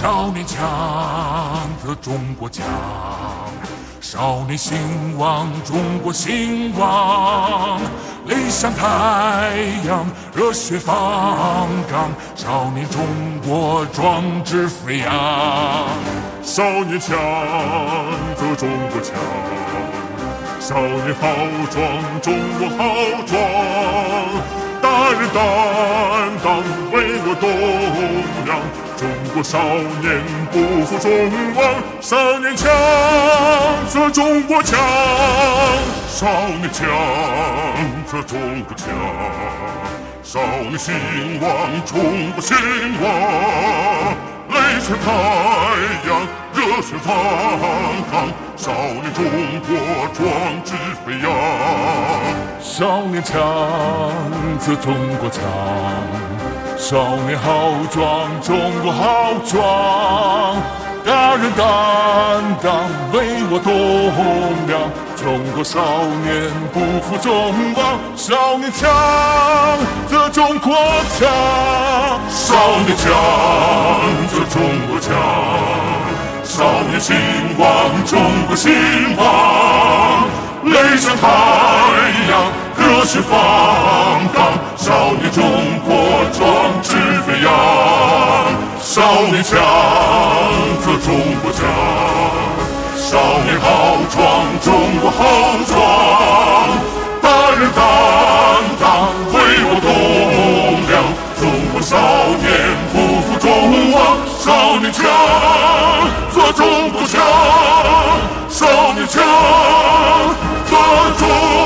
少年强则中国强，少年兴旺中国兴旺，理想太阳，热血方刚，少年中国壮志飞扬。少年强则中国强，少年豪壮中国豪壮。大人担当，为我栋梁。中国少年不负众望，少年强则中国强，少年强则中国强，少年兴旺中国兴旺，泪像太阳，热血方刚，少年中国壮志飞扬。少年强则中国强，少年豪壮中国豪壮。大人担当，为我栋梁。中国少年不负众望，少年强则中国强，少年强则中国强，少年兴旺中国兴旺，泪像太阳。我是放荡少年，中国壮志飞扬。少年强则中国强，少年豪壮，中国豪壮。大任担当，为我栋梁。中国少年不负众望，少年强则中国强，少年强则中国。